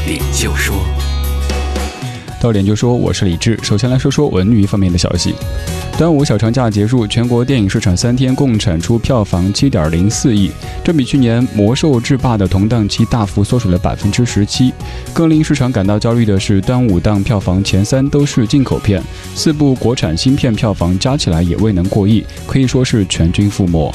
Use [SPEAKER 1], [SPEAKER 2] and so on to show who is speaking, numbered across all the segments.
[SPEAKER 1] 到点就说。
[SPEAKER 2] 到点就说，我是李志。首先来说说文娱方面的消息。端午小长假结束，全国电影市场三天共产出票房七点零四亿，这比去年《魔兽制霸》的同档期大幅缩水了百分之十七。更令市场感到焦虑的是，端午档票房前三都是进口片，四部国产新片票房加起来也未能过亿，可以说是全军覆没。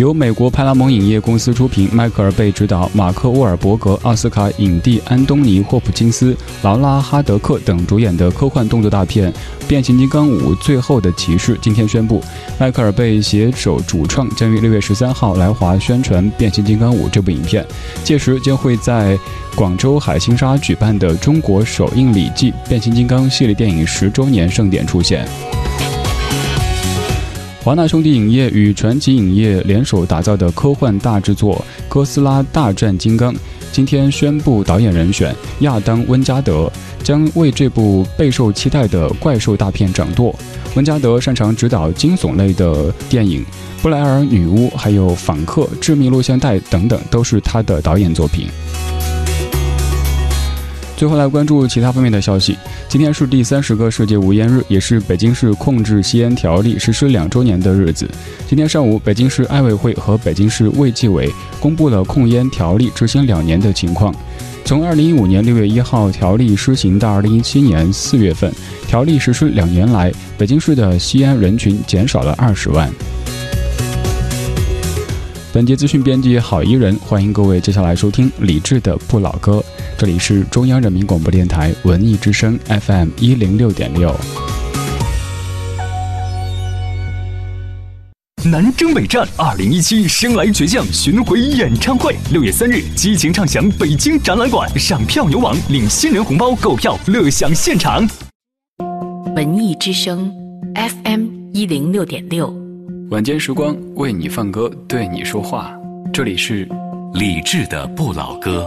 [SPEAKER 2] 由美国派拉蒙影业公司出品，迈克尔贝执导，马克沃尔伯格、奥斯卡影帝安东尼霍普金斯、劳拉哈德克等主演的科幻动作大片《变形金刚五：最后的骑士》今天宣布，迈克尔贝携手主创将于六月十三号来华宣传《变形金刚五》这部影片，届时将会在广州海心沙举办的中国首映礼暨变形金刚系列电影十周年盛典出现。华纳兄弟影业与传奇影业联手打造的科幻大制作《哥斯拉大战金刚》，今天宣布导演人选亚当·温加德将为这部备受期待的怪兽大片掌舵。温加德擅长执导惊悚类的电影，《布莱尔女巫》还有《访客》《致命录像带》等等都是他的导演作品。最后来关注其他方面的消息。今天是第三十个世界无烟日，也是北京市控制吸烟条例实施两周年的日子。今天上午，北京市爱委会和北京市卫计委公布了控烟条例执行两年的情况。从二零一五年六月一号条例施行到二零一七年四月份，条例实施两年来，北京市的吸烟人群减少了二十万。本节资讯编辑郝怡人，欢迎各位接下来收听李志的不老歌。这里是中央人民广播电台文艺之声 FM 一零六点六。
[SPEAKER 1] 南征北战二零一七生来倔强巡回演唱会，六月三日激情唱响北京展览馆，上票牛网领新人红包购票，乐享现场。
[SPEAKER 3] 文艺之声 FM 一零六点六。
[SPEAKER 2] 晚间时光为你放歌，对你说话。这里是
[SPEAKER 1] 李志的不老歌。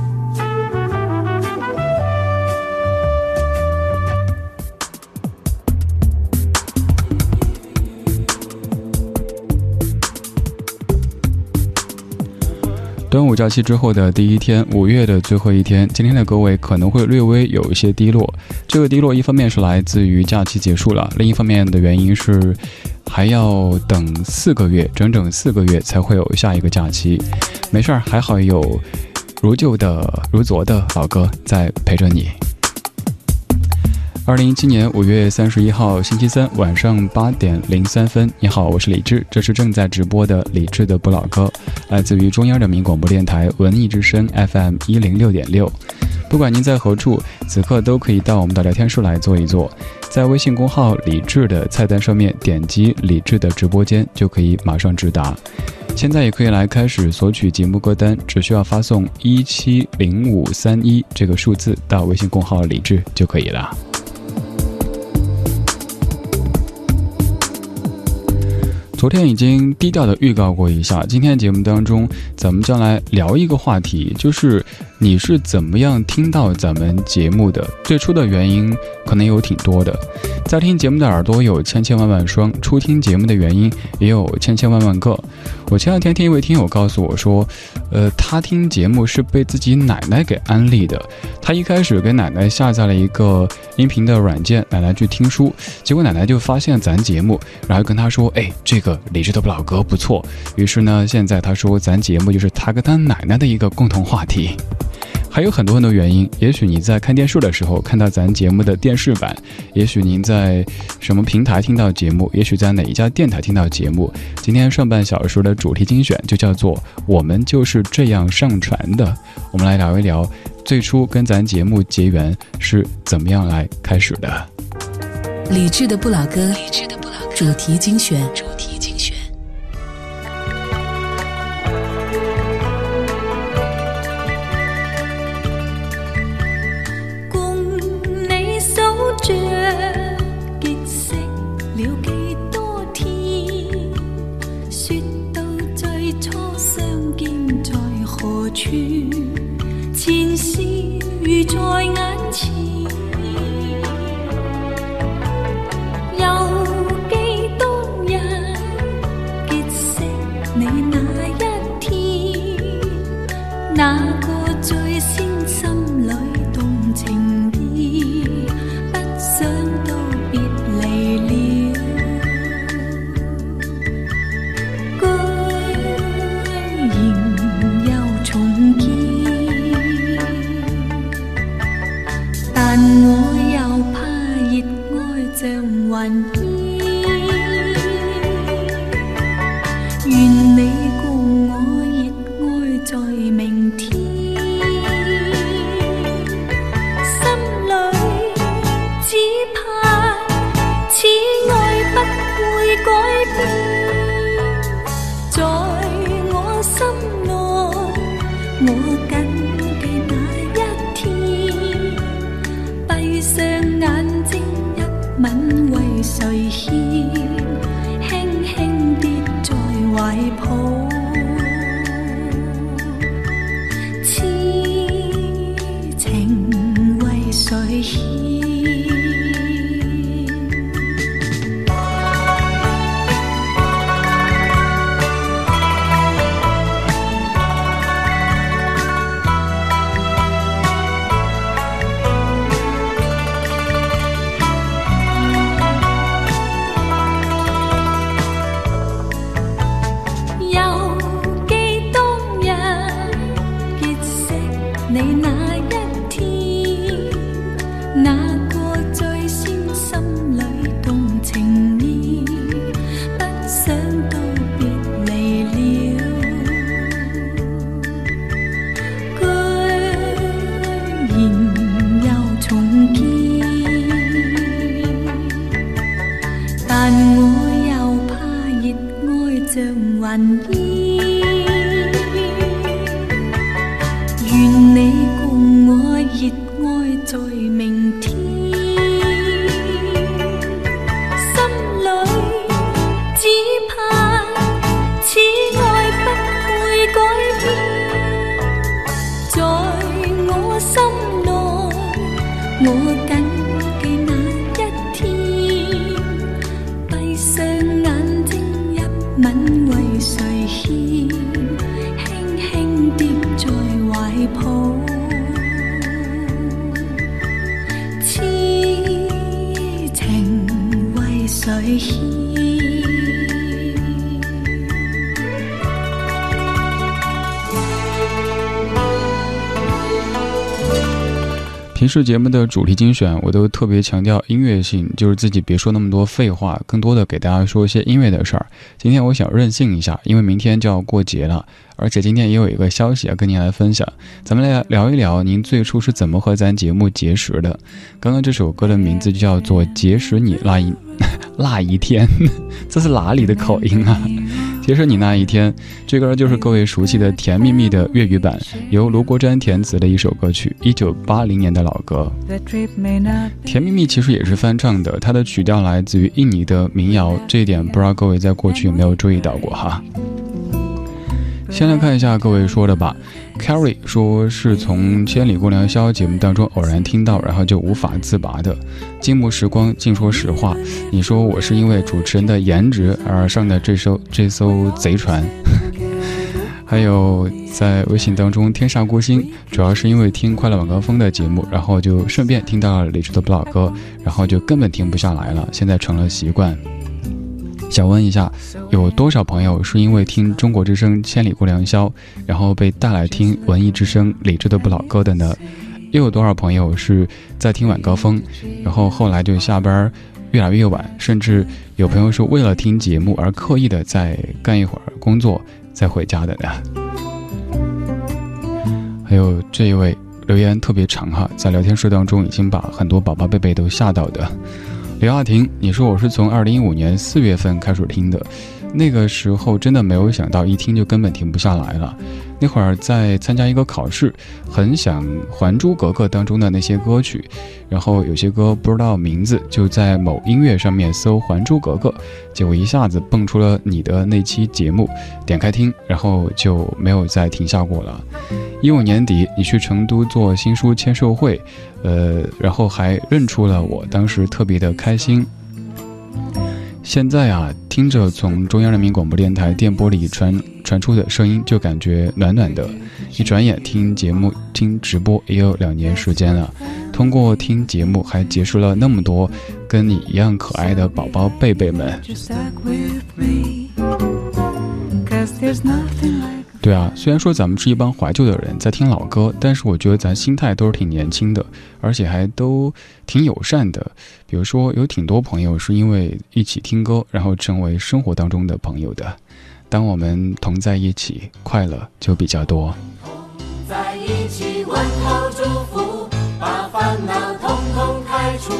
[SPEAKER 2] 端午假期之后的第一天，五月的最后一天，今天的各位可能会略微有一些低落。这个低落一方面是来自于假期结束了，另一方面的原因是还要等四个月，整整四个月才会有下一个假期。没事儿，还好有如旧的、如昨的老哥在陪着你。二零一七年五月三十一号星期三晚上八点零三分，你好，我是李志，这是正在直播的李志的不老歌，来自于中央人民广播电台文艺之声 FM 一零六点六。不管您在何处，此刻都可以到我们的聊天室来坐一坐，在微信公号李志的菜单上面点击李志的直播间，就可以马上直达。现在也可以来开始索取节目歌单，只需要发送一七零五三一这个数字到微信公号李志就可以了。昨天已经低调的预告过一下，今天节目当中，咱们将来聊一个话题，就是你是怎么样听到咱们节目的？最初的原因可能有挺多的，在听节目的耳朵有千千万万双，初听节目的原因也有千千万万个。我前两天听一位听友告诉我说，呃，他听节目是被自己奶奶给安利的，他一开始给奶奶下载了一个音频的软件，奶奶去听书，结果奶奶就发现咱节目，然后跟他说，哎，这个。理智的老哥不错，于是呢，现在他说咱节目就是他跟他奶奶的一个共同话题。
[SPEAKER 4] 还有很多很多原因。也许你在看电视的时候看到咱节目的电视版，也许您在什么平台听到节目，也许在哪一家电台听到节目。今天上半小时的主题精选就叫做“我们就是这样上传的”。我们来聊一聊，最初跟咱节目结缘是怎么样来开始的。
[SPEAKER 5] 理智的不老歌，主题精选。
[SPEAKER 4] 平时节目的主题精选，我都特别强调音乐性，就是自己别说那么多废话，更多的给大家说一些音乐的事儿。今天我想任性一下，因为明天就要过节了，而且今天也有一个消息要跟您来分享。咱们来聊一聊，您最初是怎么和咱节目结识的？刚刚这首歌的名字就叫做《结识你那一 那一天》，这是哪里的口音啊？结识你那一天，这歌就是各位熟悉的《甜蜜蜜》的粤语版，由卢国詹填词的一首歌曲，一九八零年的老歌。《甜蜜蜜》其实也是翻唱的，它的曲调来自于印尼的民谣，这一点不知道各位在过去有没有注意到过哈？先来看一下各位说的吧。Carrie 说是从《千里共良宵》节目当中偶然听到，然后就无法自拔的。静默时光，净说实话。你说我是因为主持人的颜值而上的这艘这艘贼船。还有在微信当中，天煞孤星，主要是因为听快乐晚高峰的节目，然后就顺便听到了李志的不老歌，然后就根本停不下来了，现在成了习惯。
[SPEAKER 2] 想问一下，有多少朋友是因为听中国之声《千里过良宵》，然后被带来听文艺之声《理智的不老歌》的呢？又有多少朋友是在听晚高峰，然后后来就下班越来越晚，甚至有朋友是为了听节目而刻意的在干一会儿工作再回家的呢？还有这一位留言特别长哈，在聊天室当中已经把很多宝宝贝贝都吓到的。刘亚婷，你说我是从二零一五年四月份开始听的，那个时候真的没有想到一听就根本停不下来了。那会儿在参加一个考试，很想《还珠格格》当中的那些歌曲，然后有些歌不知道名字，就在某音乐上面搜《还珠格格》，结果一下子蹦出了你的那期节目，点开听，然后就没有再停下过了。一五年底，你去成都做新书签售会，呃，然后还认出了我，当时特别的开心。现在啊，听着从中央人民广播电台电波里传传出的声音，就感觉暖暖的。一转眼听节目、听直播也有两年时间了，通过听节目，还结识了那么多跟你一样可爱的宝宝贝贝们。对啊，虽然说咱们是一帮怀旧的人在听老歌，但是我觉得咱心态都是挺年轻的，而且还都挺友善的。比如说，有挺多朋友是因为一起听歌，然后成为生活当中的朋友的。当我们同在一起，快乐就比较多。
[SPEAKER 4] 在一起问候祝福，把烦恼统统开除，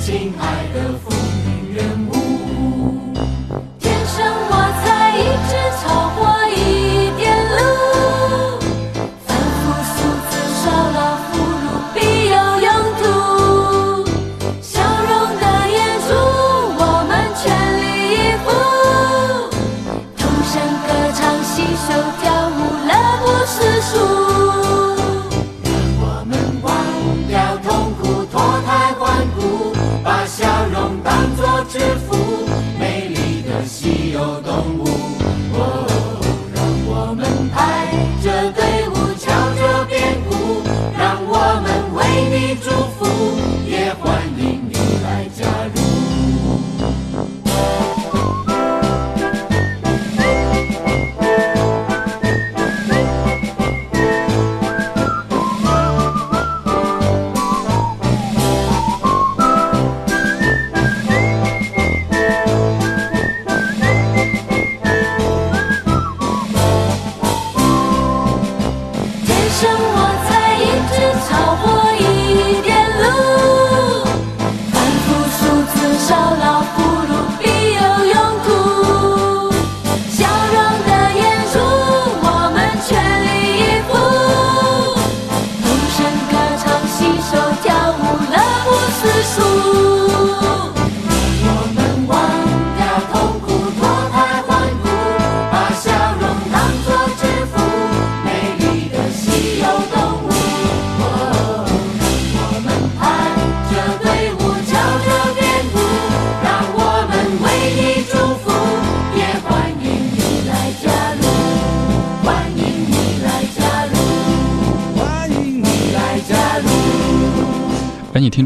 [SPEAKER 4] 亲爱的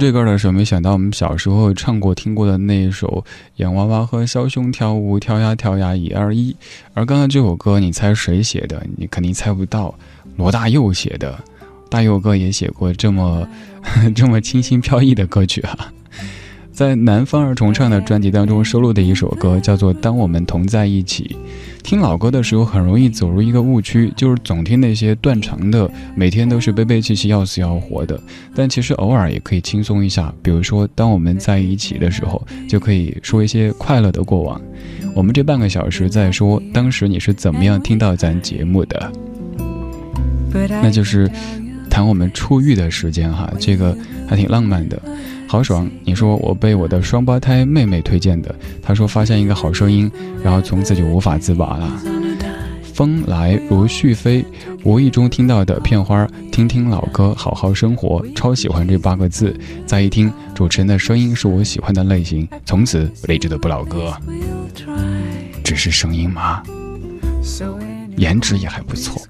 [SPEAKER 2] 这歌的时候，没想到我们小时候唱过、听过的那一首《洋娃娃和小熊跳舞，跳呀跳呀一二一》，而刚刚这首歌，你猜谁写的？你肯定猜不到，罗大佑写的。大佑哥也写过这么 这么清新飘逸的歌曲啊。在南方儿重唱的专辑当中收录的一首歌，叫做《当我们同在一起》。听老歌的时候，很容易走入一个误区，就是总听那些断肠的，每天都是悲悲戚戚、要死要活的。但其实偶尔也可以轻松一下，比如说，当我们在一起的时候，就可以说一些快乐的过往。我们这半个小时在说，当时你是怎么样听到咱节目的？那就是谈我们初遇的时间哈，这个还挺浪漫的，好爽。你说我被我的双胞胎妹妹推荐的，她说发现一个好声音，然后从此就无法自拔了。风来如絮飞，无意中听到的片花，听听老歌，好好生活，超喜欢这八个字。再一听主持人的声音是我喜欢的类型，从此理智的不老歌。只是声音吗？颜值也还不错。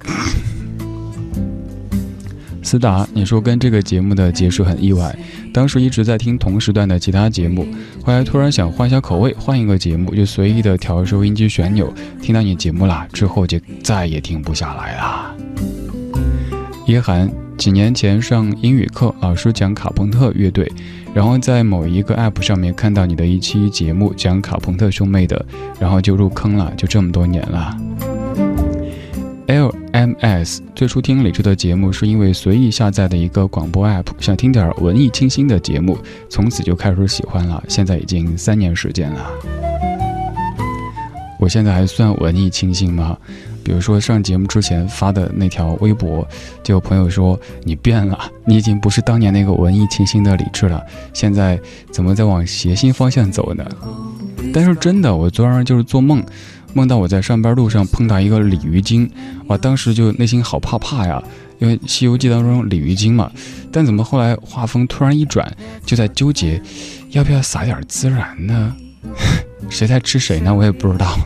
[SPEAKER 2] 思达，你说跟这个节目的结束很意外。当时一直在听同时段的其他节目，后来突然想换下口味，换一个节目，就随意的调收音机旋钮，听到你节目啦，之后就再也停不下来了。叶涵，几年前上英语课，老师讲卡朋特乐队，然后在某一个 app 上面看到你的一期节目讲卡朋特兄妹的，然后就入坑了，就这么多年了。LMS 最初听李志的节目是因为随意下载的一个广播 app，想听点文艺清新的节目，从此就开始喜欢了。现在已经三年时间了。我现在还算文艺清新吗？比如说上节目之前发的那条微博，就有朋友说你变了，你已经不是当年那个文艺清新的李志了，现在怎么在往谐星方向走呢？但是真的，我昨晚上就是做梦。梦到我在上班路上碰到一个鲤鱼精，哇！当时就内心好怕怕呀，因为《西游记》当中鲤鱼精嘛。但怎么后来画风突然一转，就在纠结，要不要撒点孜然呢？谁在吃谁呢？我也不知道。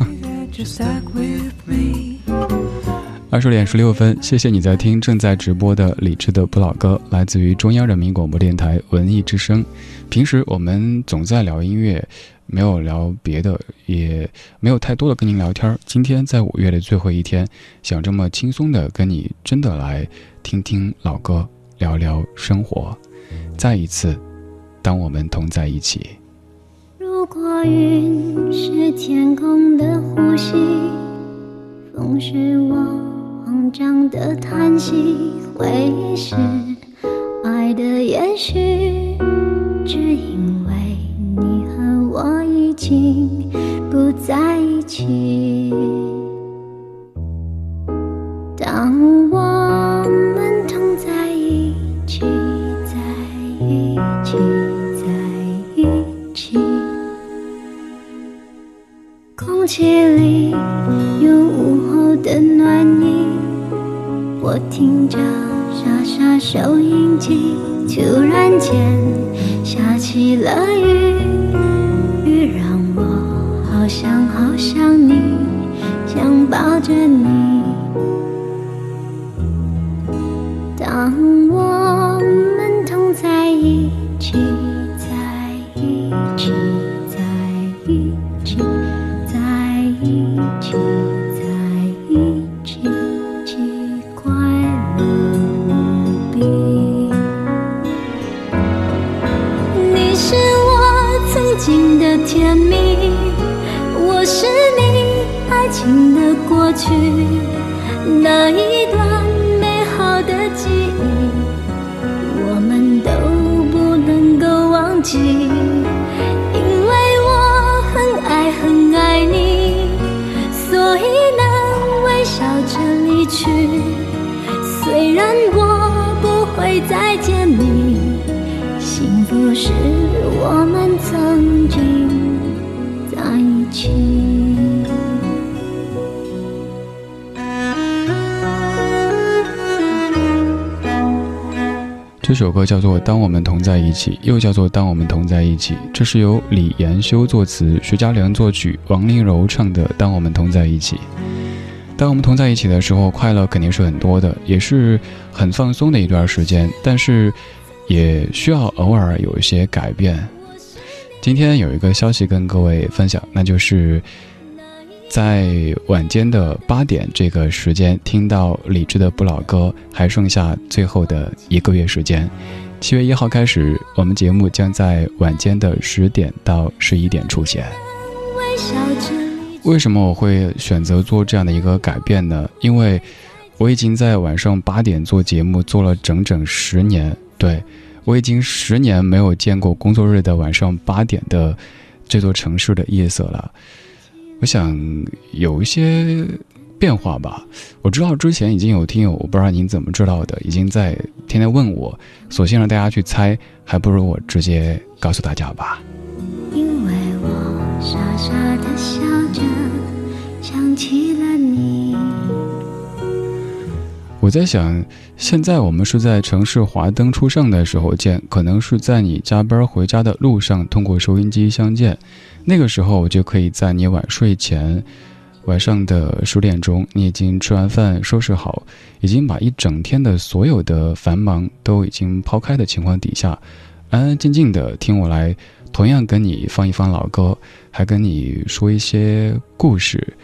[SPEAKER 2] 二十点十六分，谢谢你在听正在直播的李智的不老歌，来自于中央人民广播电台文艺之声。平时我们总在聊音乐。没有聊别的，也没有太多的跟您聊天。今天在五月的最后一天，想这么轻松的跟你真的来听听老歌，聊聊生活。再一次，当我们同在一起。
[SPEAKER 6] 如果云是天空的呼吸，风是我慌张的叹息，回忆是爱的延续，只因为你。我已经不在一起。当我们同在一起，在一起，在一起，空气里有午后的暖意。我听着沙沙收音机，突然间下起了
[SPEAKER 2] 这首歌叫做《当我们同在一起》，又叫做《当我们同在一起》。这是由李延修作词，徐佳良作曲，王丽柔唱的《当我们同在一起》。当我们同在一起的时候，快乐肯定是很多的，也是很放松的一段时间。但是，也需要偶尔有一些改变。今天有一个消息跟各位分享，那就是在晚间的八点这个时间听到李志的不老歌，还剩下最后的一个月时间。七月一号开始，我们节目将在晚间的十点到十一点出现。为什么我会选择做这样的一个改变呢？因为我已经在晚上八点做节目做了整整十年，对。我已经十年没有见过工作日的晚上八点的这座城市的夜色了。我想有一些变化吧。我知道之前已经有听友，我不知道您怎么知道的，已经在天天问我，索性让大家去猜，还不如我直接告诉大家吧。
[SPEAKER 6] 因为我傻傻的笑着，想起了你。
[SPEAKER 2] 我在想，现在我们是在城市华灯初上的时候见，可能是在你加班回家的路上通过收音机相见。那个时候，我就可以在你晚睡前，晚上的十点钟，你已经吃完饭、收拾好，已经把一整天的所有的繁忙都已经抛开的情况底下，安安静静的听我来，同样跟你放一放老歌，还跟你说一些故事，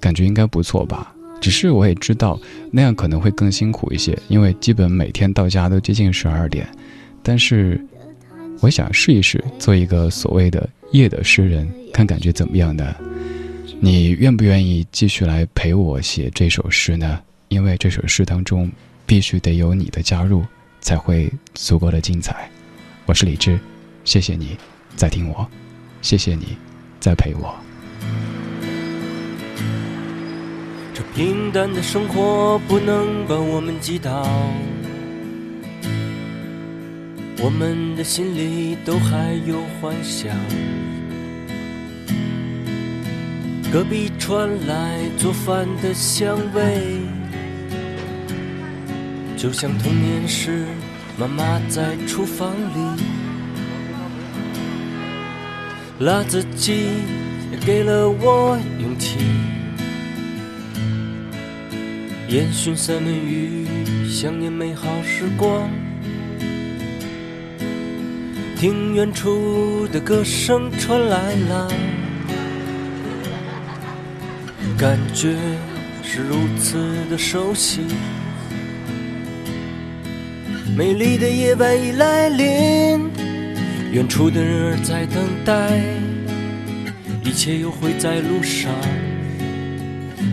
[SPEAKER 2] 感觉应该不错吧。只是我也知道，那样可能会更辛苦一些，因为基本每天到家都接近十二点。但是，我想试一试做一个所谓的夜的诗人，看感觉怎么样呢？你愿不愿意继续来陪我写这首诗呢？因为这首诗当中，必须得有你的加入，才会足够的精彩。我是李志，谢谢你在听我，谢谢你在陪我。
[SPEAKER 7] 平淡的生活不能把我们击倒，我们的心里都还有幻想。隔壁传来做饭的香味，就像童年时妈妈在厨房里，辣子鸡也给了我勇气。烟熏三文鱼，想念美好时光。听远处的歌声传来了，感觉是如此的熟悉。美丽的夜晚已来临，远处的人儿在等待，一切又会在路上。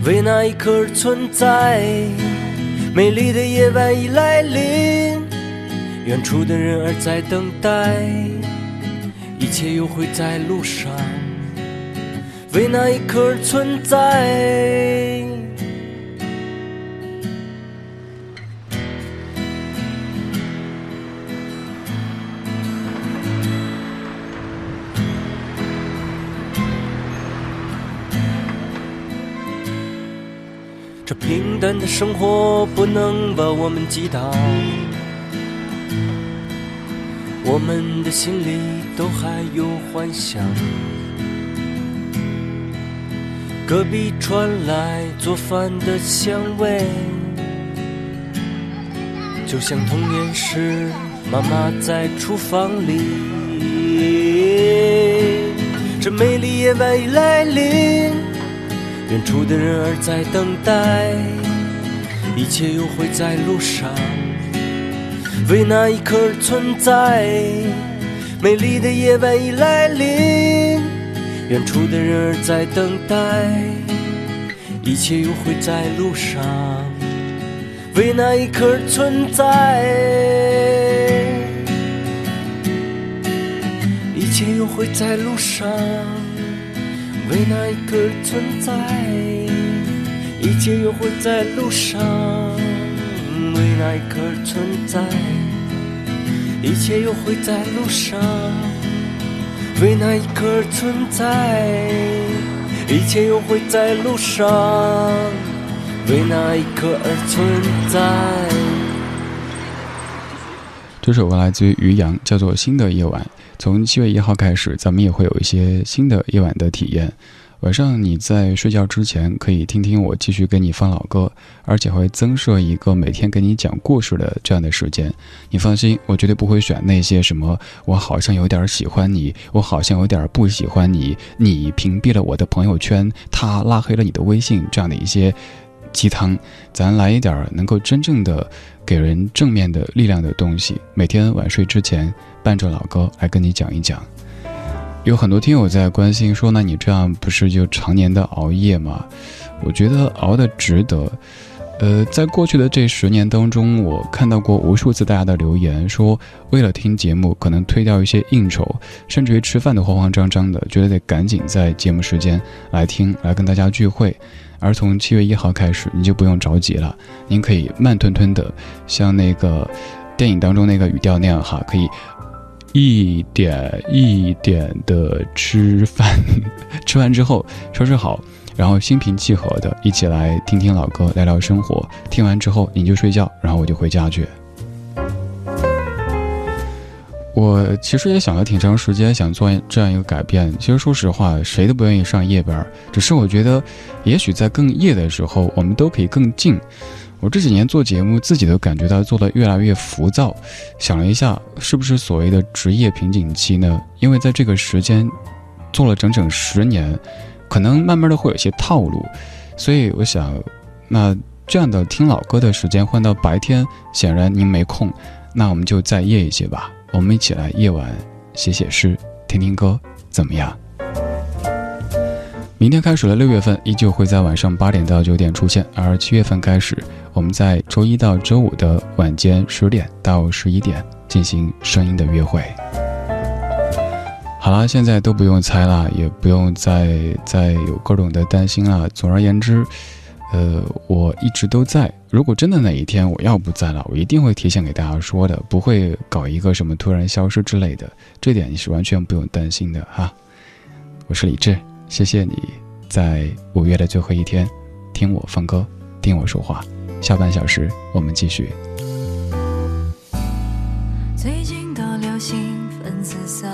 [SPEAKER 7] 为那一刻而存在。美丽的夜晚已来临，远处的人儿在等待，一切又会在路上。为那一刻而存在。平淡的生活不能把我们击倒，我们的心里都还有幻想。隔壁传来做饭的香味，就像童年时妈妈在厨房里。这美丽夜晚已来临。远处的人儿在等待，一切又会在路上，为那一刻而存在。美丽的夜晚已来临，远处的人儿在等待，一切又会在路上，为那一刻而存在。一切又会在路上。为那一刻而存在，一切又会在路上。为那一刻存在，一切又会在路上。为那一刻而存在，一切又会在路上。为那一刻而存在。
[SPEAKER 2] 这首歌来自于于洋，叫做《新的夜晚》。从七月一号开始，咱们也会有一些新的夜晚的体验。晚上你在睡觉之前，可以听听我继续给你放老歌，而且会增设一个每天给你讲故事的这样的时间。你放心，我绝对不会选那些什么我好像有点喜欢你，我好像有点不喜欢你，你屏蔽了我的朋友圈，他拉黑了你的微信这样的一些鸡汤。咱来一点能够真正的给人正面的力量的东西。每天晚睡之前。伴着老歌来跟你讲一讲，有很多听友在关心说：“那你这样不是就常年的熬夜吗？”我觉得熬的值得。呃，在过去的这十年当中，我看到过无数次大家的留言，说为了听节目，可能推掉一些应酬，甚至于吃饭都慌慌张张的，觉得得赶紧在节目时间来听，来跟大家聚会。而从七月一号开始，你就不用着急了，您可以慢吞吞的，像那个电影当中那个语调那样哈，可以一点一点的吃饭，吃完之后收拾好，然后心平气和的一起来听听老歌，聊聊生活。听完之后你就睡觉，然后我就回家去。我其实也想了挺长时间，想做这样一个改变。其实说实话，谁都不愿意上夜班，只是我觉得，也许在更夜的时候，我们都可以更静。我这几年做节目，自己都感觉到做的越来越浮躁。想了一下，是不是所谓的职业瓶颈期呢？因为在这个时间做了整整十年，可能慢慢的会有些套路，所以我想，那这样的听老歌的时间换到白天，显然您没空，那我们就再夜一些吧。我们一起来夜晚写写诗，听听歌，怎么样？明天开始的六月份依旧会在晚上八点到九点出现，而七月份开始，我们在周一到周五的晚间十点到十一点进行声音的约会。好啦，现在都不用猜了，也不用再再有各种的担心了。总而言之。呃，我一直都在。如果真的哪一天我要不在了，我一定会提前给大家说的，不会搞一个什么突然消失之类的。这点你是完全不用担心的哈。我是李志，谢谢你在五月的最后一天听我放歌，听我说话。下半小时我们继续。
[SPEAKER 3] 最近的流行粉紫色，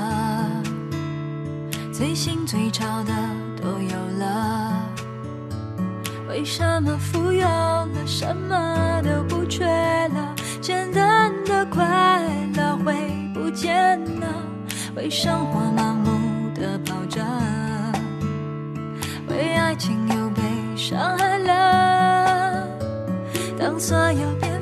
[SPEAKER 3] 最新最潮的都有了。为什么富有了，什么都不缺了？简单的快乐会不见了，为生活盲目的跑着，为爱情又被伤害了。所有变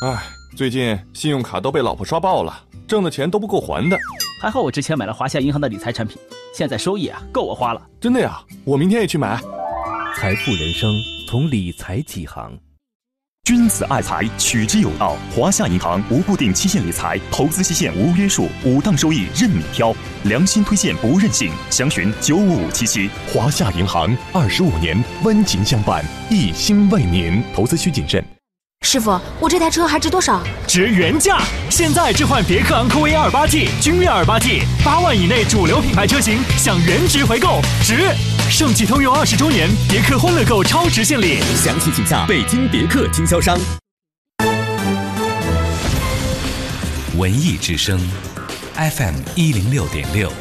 [SPEAKER 8] 唉，最近信用卡都被老婆刷爆了，挣的钱都不够还的。
[SPEAKER 9] 还好我之前买了华夏银行的理财产品，现在收益啊够我花了。
[SPEAKER 8] 真的呀，我明天也去买。
[SPEAKER 10] 财富人生从理财起航。
[SPEAKER 1] 君子爱财，取之有道。华夏银行无固定期限理财，投资期限无约束，五档收益任你挑，良心推荐不任性。详询九五五七七。
[SPEAKER 11] 华夏银行二十五年温情相伴，一心为您。投资需谨慎。师傅，我这台车还值多少？
[SPEAKER 12] 值原价！现在置换别克昂科威 2.8T、君越 2.8T，八万以内主流品牌车型享原值回购，值！盛汽通用二十周年，别克欢乐购超值献礼，
[SPEAKER 1] 详情请下北京别克经销商。
[SPEAKER 13] 文艺之声，FM 一零六点六。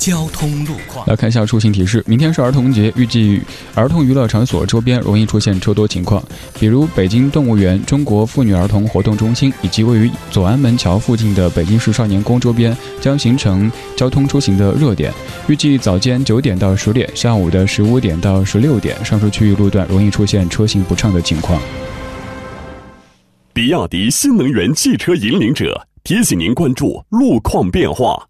[SPEAKER 13] 交通路况，
[SPEAKER 2] 来看一下出行提示。明天是儿童节，预计儿童娱乐场所周边容易出现车多情况，比如北京动物园、中国妇女儿童活动中心以及位于左安门桥附近的北京市少年宫周边将形成交通出行的热点。预计早间九点到十点，下午的十五点到十六点，上述区域路段容易出现车行不畅的情况。
[SPEAKER 1] 比亚迪新能源汽车引领者提醒您关注路况变化。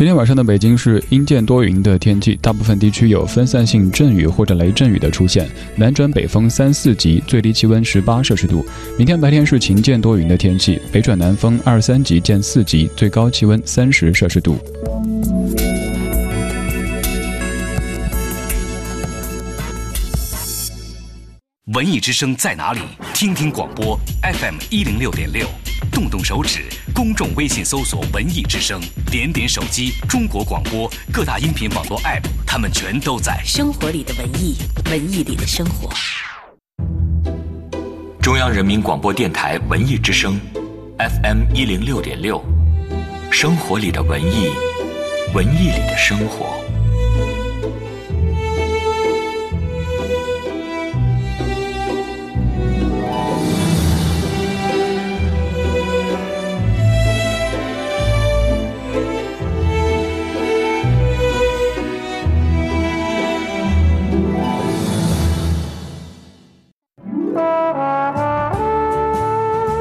[SPEAKER 2] 今天晚上的北京是阴间多云的天气，大部分地区有分散性阵雨或者雷阵雨的出现，南转北风三四级，最低气温十八摄氏度。明天白天是晴间多云的天气，北转南风二三级见四级，最高气温三十摄氏度。
[SPEAKER 13] 文艺之声在哪里？听听广播 FM 一零六点六。动动手指，公众微信搜索“文艺之声”，点点手机，中国广播各大音频网络 App，他们全都在。
[SPEAKER 3] 生活里的文艺，文艺里的生活。
[SPEAKER 14] 中央人民广播电台文艺之声，FM 一零六点六，生活里的文艺，文艺里的生活。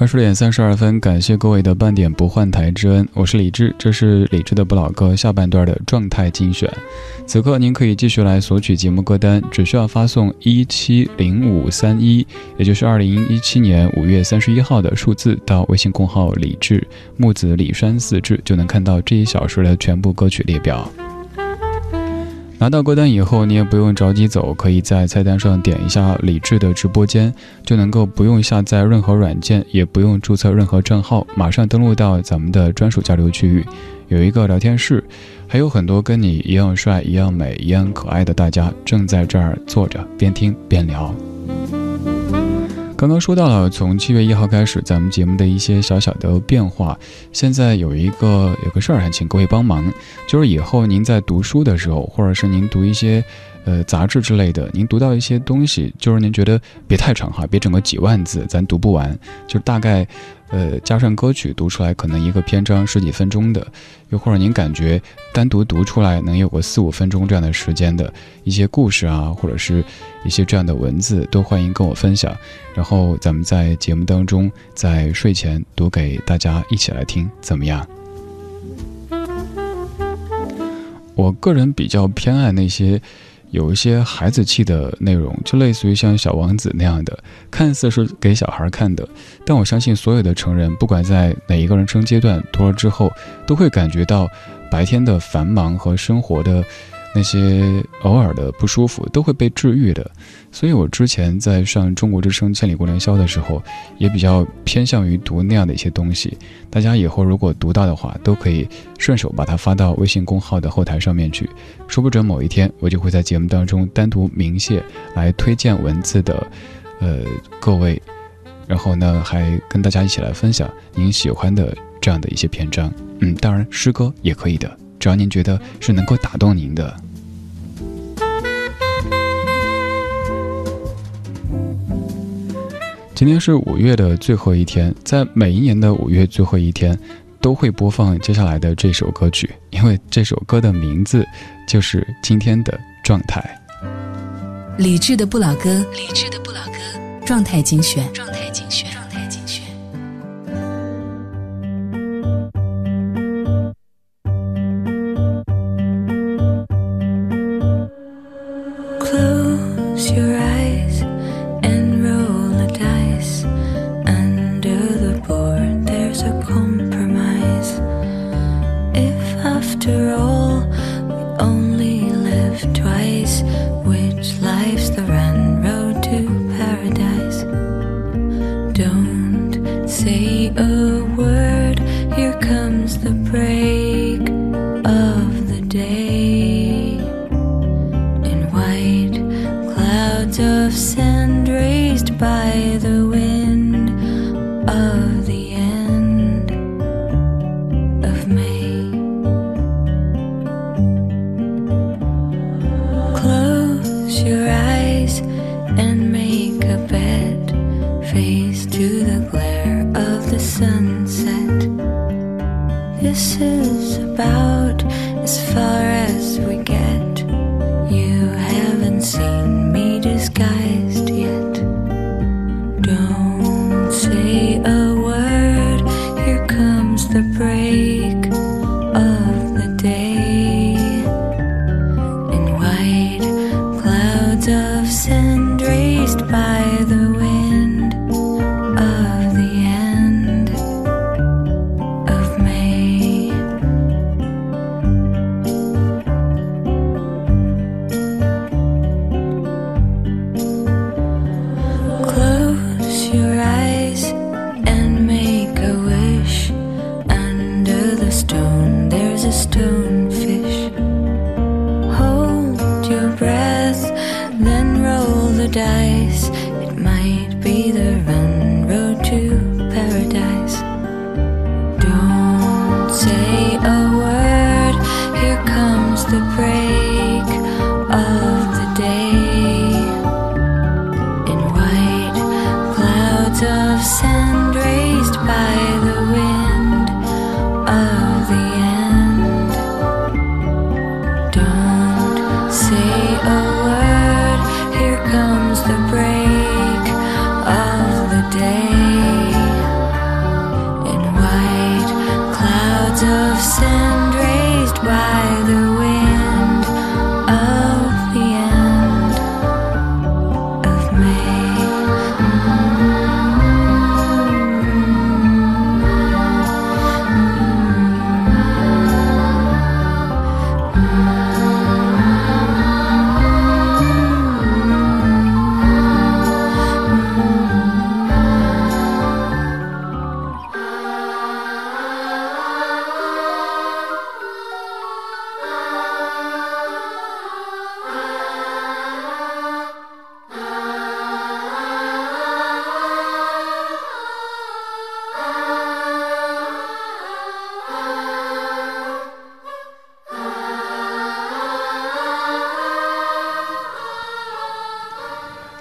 [SPEAKER 2] 二十点三十二分，感谢各位的半点不换台之恩，我是李志，这是李志的不老歌下半段的状态精选。此刻您可以继续来索取节目歌单，只需要发送一七零五三一，也就是二零一七年五月三十一号的数字到微信公号李志木子李山四志，就能看到这一小时的全部歌曲列表。拿到歌单以后，你也不用着急走，可以在菜单上点一下李志的直播间，就能够不用下载任何软件，也不用注册任何账号，马上登录到咱们的专属交流区域，有一个聊天室，还有很多跟你一样帅、一样美、一样可爱的大家正在这儿坐着，边听边聊。刚刚说到了，从七月一号开始，咱们节目的一些小小的变化。现在有一个有个事儿，还请各位帮忙，就是以后您在读书的时候，或者是您读一些。呃，杂志之类的，您读到一些东西，就是您觉得别太长哈，别整个几万字，咱读不完。就大概，呃，加上歌曲读出来，可能一个篇章十几分钟的，又或者您感觉单独读出来能有个四五分钟这样的时间的一些故事啊，或者是一些这样的文字，都欢迎跟我分享。然后咱们在节目当中，在睡前读给大家一起来听，怎么样？我个人比较偏爱那些。有一些孩子气的内容，就类似于像《小王子》那样的，看似是给小孩看的，但我相信所有的成人，不管在哪一个人生阶段，读了之后，都会感觉到白天的繁忙和生活的。那些偶尔的不舒服都会被治愈的，所以我之前在上《中国之声·千里共良宵》的时候，也比较偏向于读那样的一些东西。大家以后如果读到的话，都可以顺手把它发到微信公号的后台上面去，说不准某一天我就会在节目当中单独鸣谢来推荐文字的，呃，各位，然后呢，还跟大家一起来分享您喜欢的这样的一些篇章。嗯，当然诗歌也可以的，只要您觉得是能够打动您的。今天是五月的最后一天，在每一年的五月最后一天，都会播放接下来的这首歌曲，因为这首歌的名字就是今天的状态。
[SPEAKER 3] 理智的不老歌，理智的不老歌，状态精选，状态精选。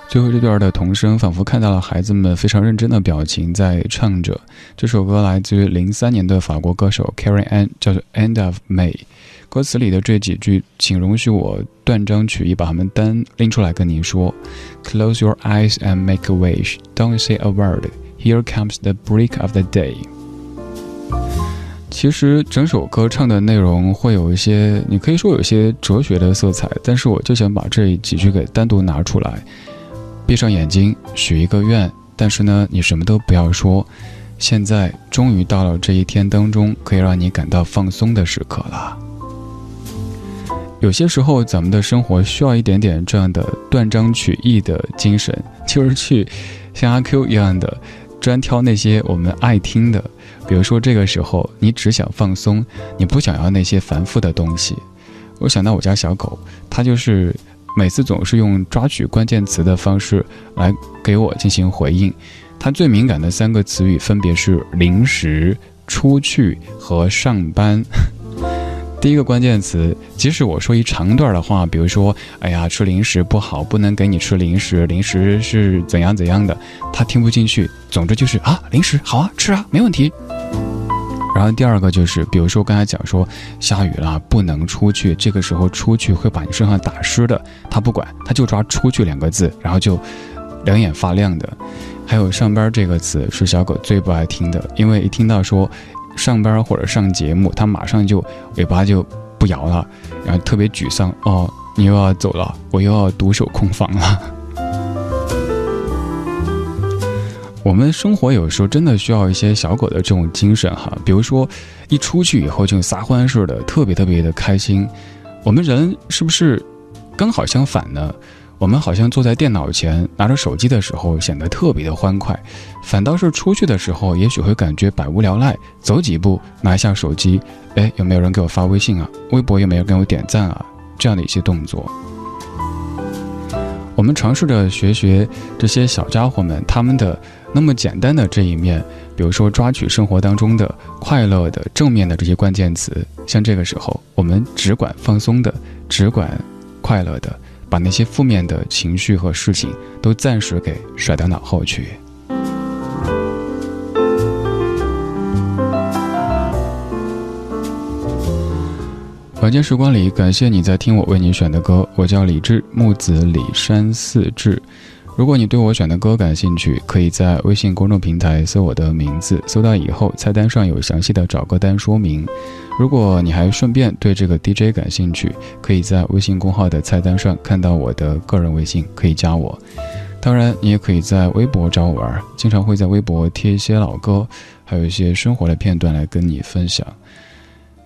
[SPEAKER 2] 最后这段的童声，仿佛看到了孩子们非常认真的表情，在唱着这首歌，来自于零三年的法国歌手 Karen Ann，叫做《End of May》。歌词里的这几句，请容许我断章取义，把它们单拎出来跟您说：Close your eyes and make a wish. Don't say a word. Here comes the break of the day. 其实整首歌唱的内容会有一些，你可以说有些哲学的色彩，但是我就想把这几句给单独拿出来。闭上眼睛，许一个愿，但是呢，你什么都不要说。现在终于到了这一天当中可以让你感到放松的时刻了。有些时候，咱们的生活需要一点点这样的断章取义的精神，就是去像阿 Q 一样的，专挑那些我们爱听的。比如说，这个时候你只想放松，你不想要那些繁复的东西。我想到我家小狗，它就是。每次总是用抓取关键词的方式来给我进行回应，他最敏感的三个词语分别是零食、出去和上班。第一个关键词，即使我说一长段的话，比如说，哎呀，吃零食不好，不能给你吃零食，零食是怎样怎样的，他听不进去。总之就是啊，零食好啊，吃啊，没问题。然后第二个就是，比如说刚才讲说下雨了，不能出去，这个时候出去会把你身上打湿的，他不管，他就抓“出去”两个字，然后就两眼发亮的。还有上班这个词是小狗最不爱听的，因为一听到说。上班或者上节目，它马上就尾巴就不摇了，然后特别沮丧。哦，你又要走了，我又要独守空房了。我们生活有时候真的需要一些小狗的这种精神哈，比如说一出去以后就撒欢似的，特别特别的开心。我们人是不是刚好相反呢？我们好像坐在电脑前拿着手机的时候显得特别的欢快，反倒是出去的时候也许会感觉百无聊赖。走几步拿一下手机，哎，有没有人给我发微信啊？微博有没有给我点赞啊？这样的一些动作，我们尝试着学学这些小家伙们他们的那么简单的这一面，比如说抓取生活当中的快乐的正面的这些关键词。像这个时候，我们只管放松的，只管快乐的。把那些负面的情绪和事情都暂时给甩到脑后去。晚间时光里，感谢你在听我为你选的歌。我叫李志，木子李山寺志。如果你对我选的歌感兴趣，可以在微信公众平台搜我的名字，搜到以后菜单上有详细的找歌单说明。如果你还顺便对这个 DJ 感兴趣，可以在微信公号的菜单上看到我的个人微信，可以加我。当然，你也可以在微博找我玩，经常会在微博贴一些老歌，还有一些生活的片段来跟你分享。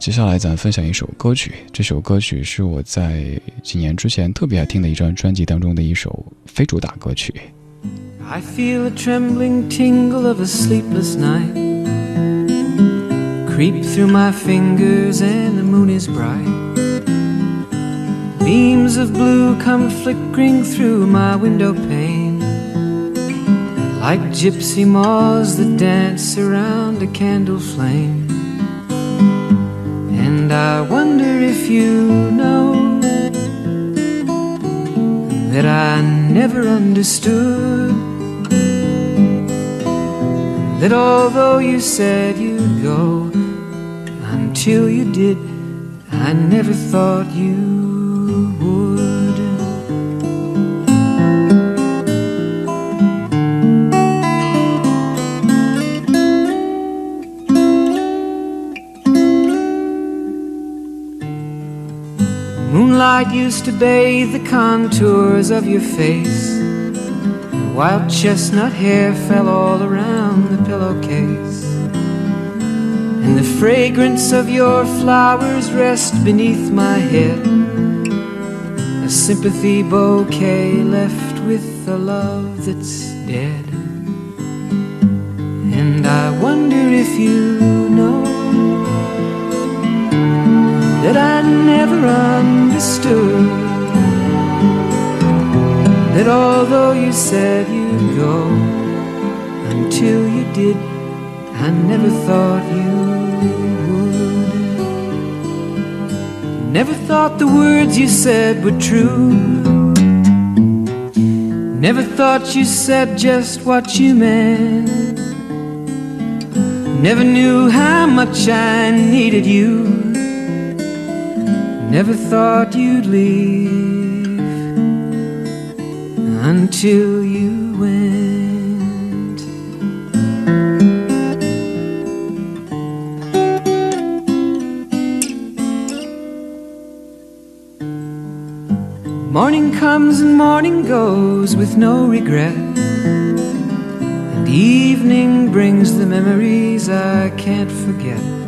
[SPEAKER 2] 接下来咱分享一首歌曲，这首歌曲是我在几年之前特别爱听的一张专辑当中的一首非主打歌曲。
[SPEAKER 15] I feel a trembling tingle of a sleepless night creep through my fingers and the moon is bright. Beams of blue come flickering through my window pane like gypsy moths that dance around a candle flame. I wonder if you know that I never understood. That although you said you'd go, until you did, I never thought you Moonlight used to bathe the contours of your face. Wild chestnut hair fell all around the pillowcase. And the fragrance of your flowers rest beneath my head. A sympathy bouquet left with a love that's dead. And I wonder if you that I never understood. That although you said you'd go, until you did, I never thought you would. Never thought the words you said were true. Never thought you said just what you meant. Never knew how much I needed you. Never thought you'd leave until you went. Morning comes and morning goes with no regret. And evening brings the memories I can't forget.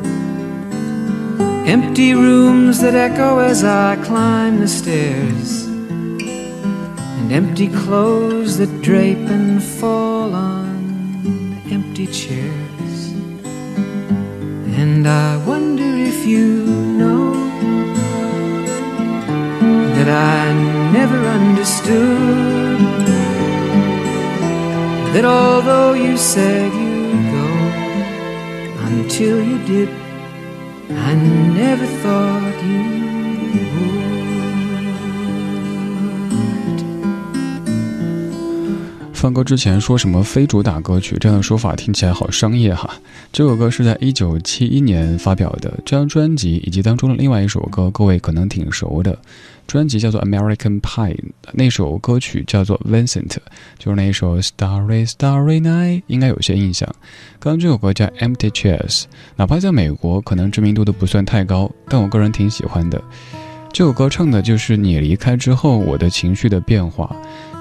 [SPEAKER 15] Empty rooms that echo as I climb the stairs, and empty clothes that drape and fall on empty chairs. And I wonder if you know that I never understood that although you said you'd go until you did. I never thought you would.
[SPEAKER 2] 放歌之前说什么非主打歌曲，这样的说法听起来好商业哈。这首歌是在一九七一年发表的，这张专辑以及当中的另外一首歌，各位可能挺熟的。专辑叫做《American Pie》，那首歌曲叫做《Vincent》，就是那一首《Starry Starry Night》，应该有些印象。刚刚这首歌叫《Empty Chairs》，哪怕在美国可能知名度都不算太高，但我个人挺喜欢的。这首歌唱的就是你离开之后我的情绪的变化。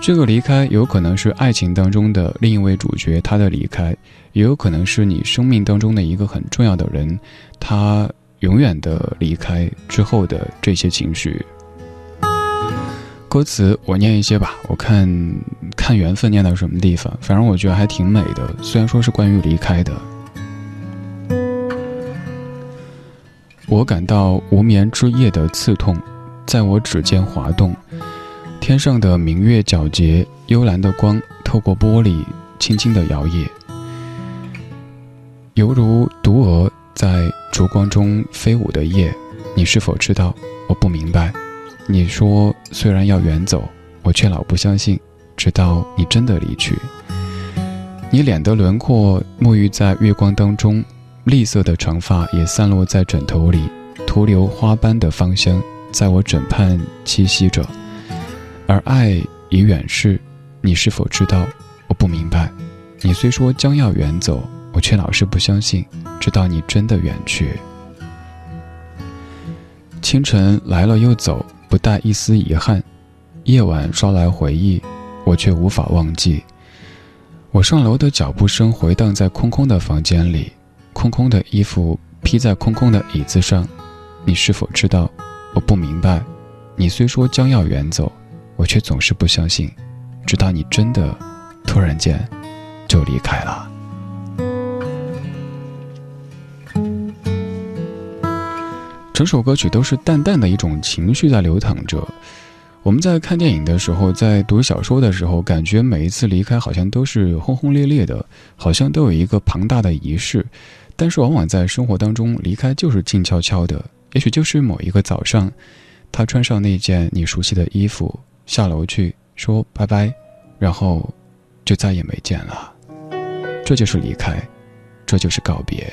[SPEAKER 2] 这个离开有可能是爱情当中的另一位主角他的离开，也有可能是你生命当中的一个很重要的人，他永远的离开之后的这些情绪。歌词我念一些吧，我看看缘分念到什么地方，反正我觉得还挺美的。虽然说是关于离开的，我感到无眠之夜的刺痛，在我指尖滑动。天上的明月皎洁，幽蓝的光透过玻璃，轻轻的摇曳，犹如独蛾在烛光中飞舞的夜。你是否知道？我不明白。你说虽然要远走，我却老不相信，直到你真的离去。你脸的轮廓沐浴在月光当中，栗色的长发也散落在枕头里，徒留花般的芳香，在我枕畔栖息着。而爱已远逝，你是否知道？我不明白。你虽说将要远走，我却老是不相信，直到你真的远去。清晨来了又走。不带一丝遗憾，夜晚捎来回忆，我却无法忘记。我上楼的脚步声回荡在空空的房间里，空空的衣服披在空空的椅子上。你是否知道？我不明白。你虽说将要远走，我却总是不相信，直到你真的突然间就离开了。整首歌曲都是淡淡的一种情绪在流淌着。我们在看电影的时候，在读小说的时候，感觉每一次离开好像都是轰轰烈烈的，好像都有一个庞大的仪式。但是往往在生活当中，离开就是静悄悄的。也许就是某一个早上，他穿上那件你熟悉的衣服，下楼去说拜拜，然后就再也没见了。这就是离开，这就是告别。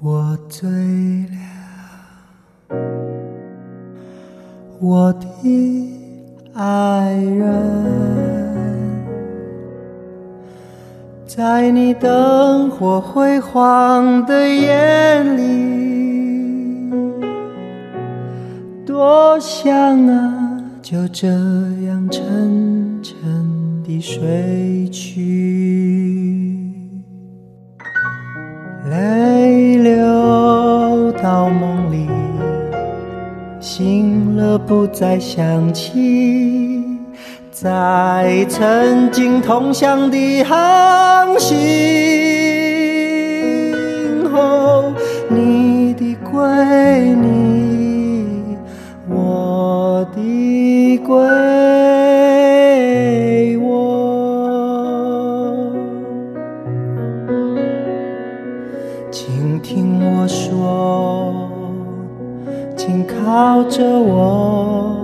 [SPEAKER 16] 我醉了，我的爱人，在你灯火辉煌的眼里，多想啊，就这样沉沉地睡去。泪流到梦里，醒了不再想起，在曾经同乡的航行后，你的归你，抱着我，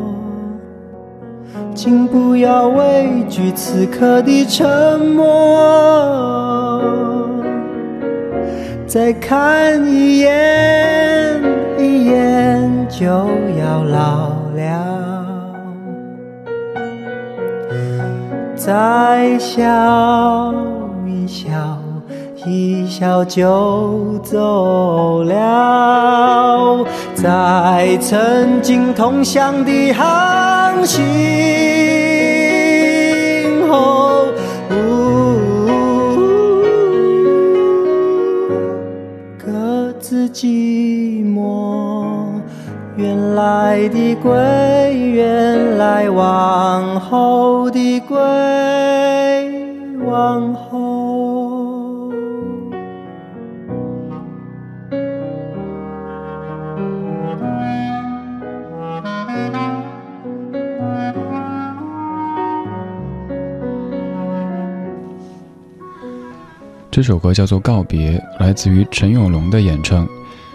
[SPEAKER 16] 请不要畏惧此刻的沉默。再看一眼，一眼就要老了。再笑一笑。一笑就走了，在曾经同乡的航行后，呜各自寂寞。原来的归，原来往后的归，往后。
[SPEAKER 2] 这首歌叫做《告别》，来自于陈永龙的演唱。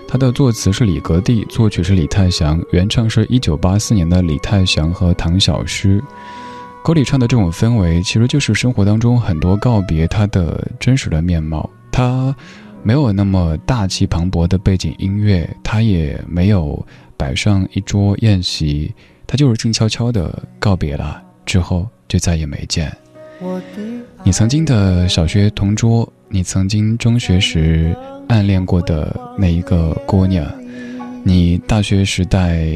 [SPEAKER 2] 他的作词是李格弟，作曲是李泰祥，原唱是一九八四年的李泰祥和唐小诗。歌里唱的这种氛围，其实就是生活当中很多告别它的真实的面貌。它没有那么大气磅礴的背景音乐，它也没有摆上一桌宴席，它就是静悄悄的告别了，之后就再也没见。你曾经的小学同桌，你曾经中学时暗恋过的那一个姑娘，你大学时代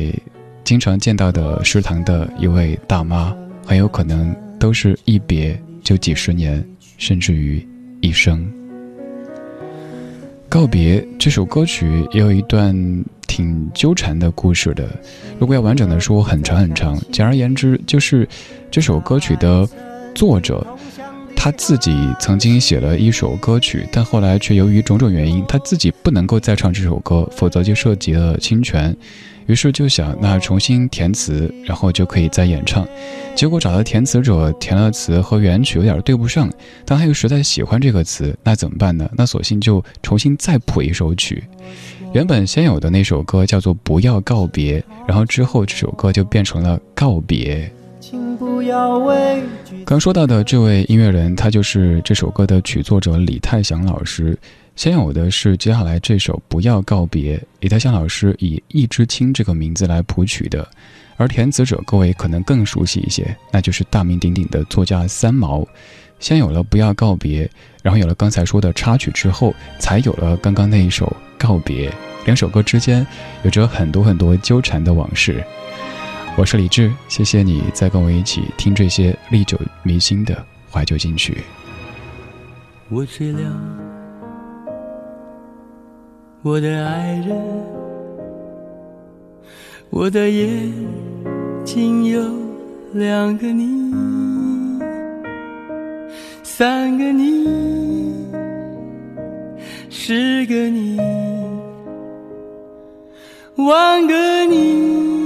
[SPEAKER 2] 经常见到的食堂的一位大妈。很有可能都是一别就几十年，甚至于一生。告别这首歌曲也有一段挺纠缠的故事的，如果要完整的说，很长很长。简而言之，就是这首歌曲的作者他自己曾经写了一首歌曲，但后来却由于种种原因，他自己不能够再唱这首歌，否则就涉及了侵权。于是就想，那重新填词，然后就可以再演唱。结果找到填词者，填了词和原曲有点对不上，但他又实在喜欢这个词，那怎么办呢？那索性就重新再谱一首曲。原本先有的那首歌叫做《不要告别》，然后之后这首歌就变成了《告别》。刚说到的这位音乐人，他就是这首歌的曲作者李泰祥老师。先有的是接下来这首《不要告别》，李泰祥老师以易知青这个名字来谱曲的，而填词者各位可能更熟悉一些，那就是大名鼎鼎的作家三毛。先有了《不要告别》，然后有了刚才说的插曲之后，才有了刚刚那一首《告别》。两首歌之间有着很多很多纠缠的往事。我是李志，谢谢你在跟我一起听这些历久弥新的怀旧金曲。
[SPEAKER 17] 我睡了。我的爱人，我的眼睛有两个你，三个你，十个你，万个你。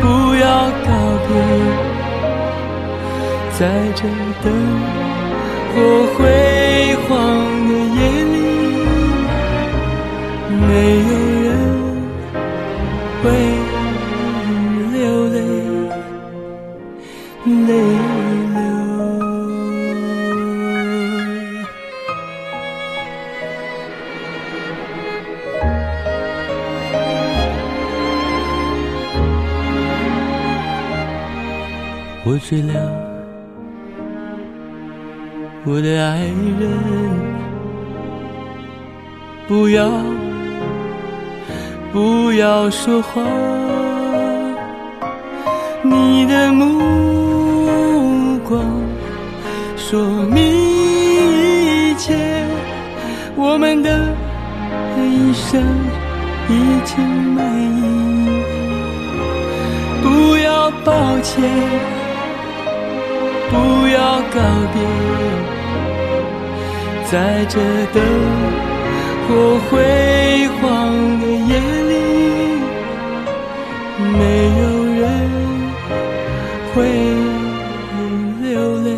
[SPEAKER 17] 不要告别。在这灯火辉煌的夜里，没有睡了。我的爱人，不要不要说话，你的目光说明一切，我们的一生已经满意，不要抱歉，不要告别。在这灯火辉煌的夜里，没有人会流泪，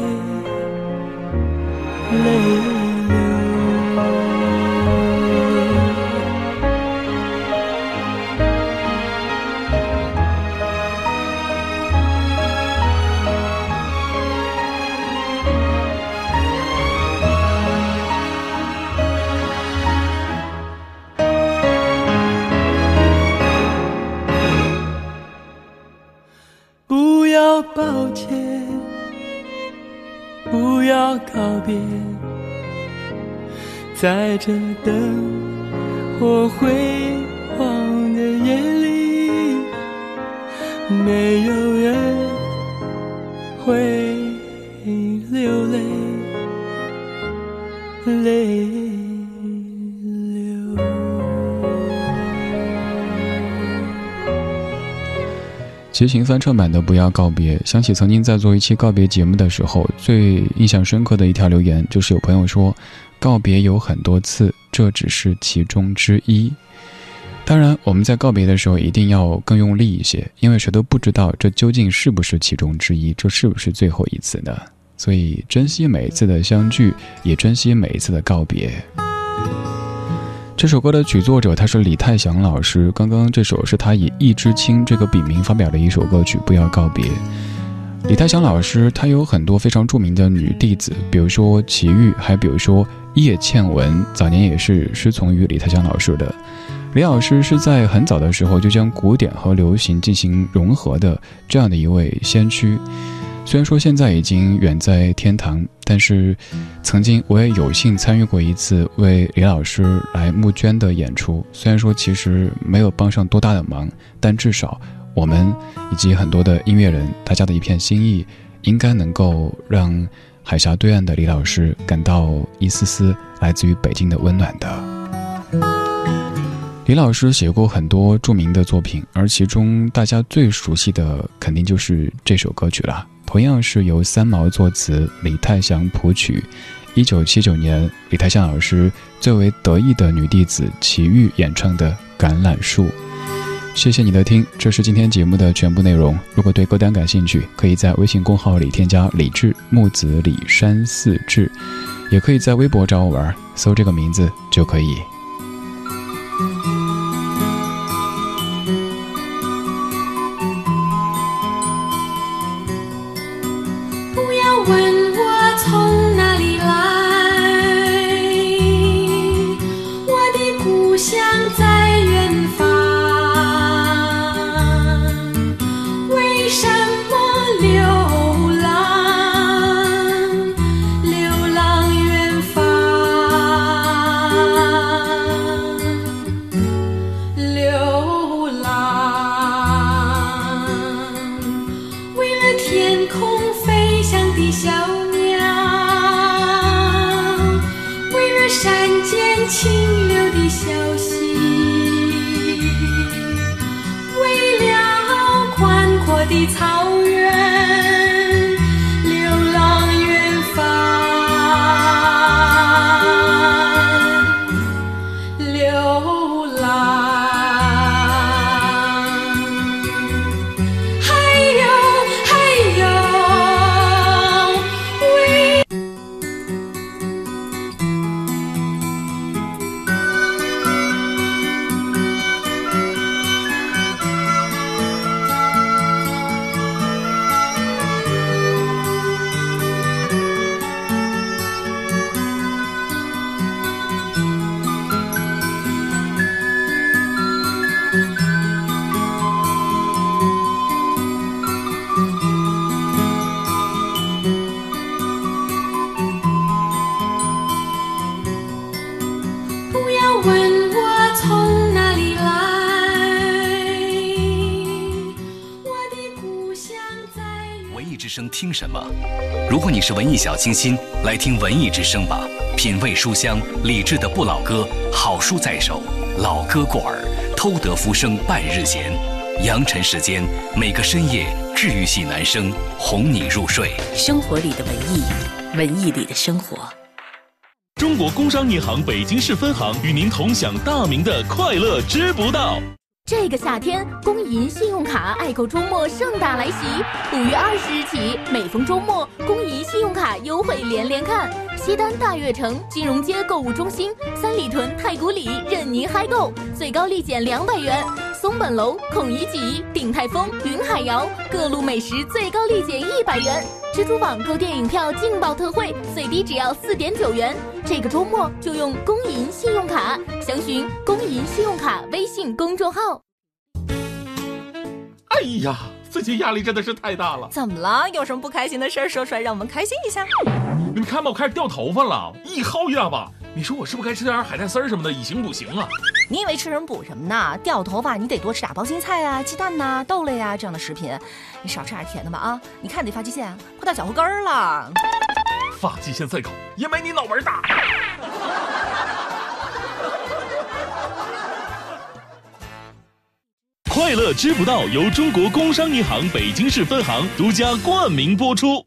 [SPEAKER 17] 泪。着灯火辉煌的夜里，没有人会流泪，泪流。
[SPEAKER 2] 齐秦翻唱版的《不要告别》，想起曾经在做一期告别节目的时候，最印象深刻的一条留言，就是有朋友说。告别有很多次，这只是其中之一。当然，我们在告别的时候一定要更用力一些，因为谁都不知道这究竟是不是其中之一，这是不是最后一次呢？所以珍惜每一次的相聚，也珍惜每一次的告别。这首歌的曲作者他是李泰祥老师，刚刚这首是他以易知青这个笔名发表的一首歌曲《不要告别》。李泰祥老师他有很多非常著名的女弟子，比如说齐豫，还比如说叶倩文，早年也是师从于李泰祥老师的。李老师是在很早的时候就将古典和流行进行融合的这样的一位先驱。虽然说现在已经远在天堂，但是曾经我也有幸参与过一次为李老师来募捐的演出。虽然说其实没有帮上多大的忙，但至少我们以及很多的音乐人，大家的一片心意，应该能够让海峡对岸的李老师感到一丝丝来自于北京的温暖的。李老师写过很多著名的作品，而其中大家最熟悉的肯定就是这首歌曲了。同样是由三毛作词，李泰祥谱曲。一九七九年，李泰祥老师最为得意的女弟子齐豫演唱的《橄榄树》。谢谢你的听，这是今天节目的全部内容。如果对歌单感兴趣，可以在微信公号里添加“李志木子李山四志”，也可以在微博找我玩，搜这个名字就可以。
[SPEAKER 13] 听什么？如果你是文艺小清新，来听文艺之声吧。品味书香，理智的不老歌，好书在手，老歌过耳，偷得浮生半日闲。扬尘时间，每个深夜，治愈系男声哄你入睡。
[SPEAKER 18] 生活里的文艺，文艺里的生活。
[SPEAKER 12] 中国工商银行北京市分行与您同享大明的快乐知不道。
[SPEAKER 19] 这个夏天，工银信用卡爱购周末盛大来袭！五月二十日起，每逢周末，工银信用卡优惠连连看。西单大悦城、金融街购物中心、三里屯太古里任您嗨购，最高立减两百元。松本楼、孔乙己、鼎泰丰、云海肴各路美食最高立减一百元。蜘蛛网购电影票劲爆特惠，最低只要四点九元。这个周末就用工银信用卡，详询工银信用卡微信公众号。
[SPEAKER 20] 哎呀，最近压力真的是太大了。
[SPEAKER 21] 怎么了？有什么不开心的事儿说出来，让我们开心一下。
[SPEAKER 20] 你们看吧，我开始掉头发了，一薅一大把。你说我是不是该吃点海带丝儿什么的，以形补形啊？
[SPEAKER 21] 你以为吃什么补什么呢？掉头发你得多吃点包心菜啊、鸡蛋呐、豆类啊这样的食品，你少吃点甜的吧啊！你看你的发际线啊，快到脚后跟儿了。
[SPEAKER 20] 发际线再高也没你脑门大。
[SPEAKER 12] 快乐知不道由中国工商银行北京市分行独家冠名播出。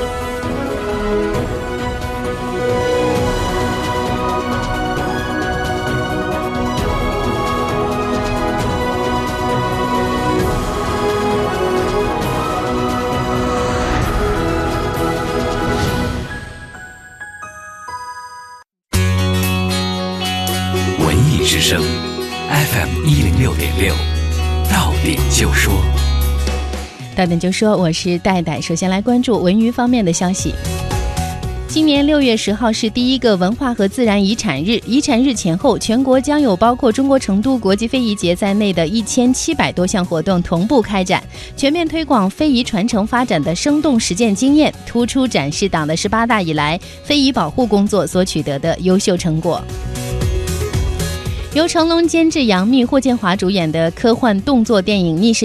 [SPEAKER 13] 之声，FM 一零六点六，到点就说。
[SPEAKER 22] 到点就说，我是戴戴。首先来关注文娱方面的消息。今年六月十号是第一个文化和自然遗产日，遗产日前后，全国将有包括中国成都国际非遗节在内的一千七百多项活动同步开展，全面推广非遗传承发展的生动实践经验，突出展示党的十八大以来非遗保护工作所取得的优秀成果。由成龙监制、杨幂、霍建华主演的科幻动作电影《逆时》。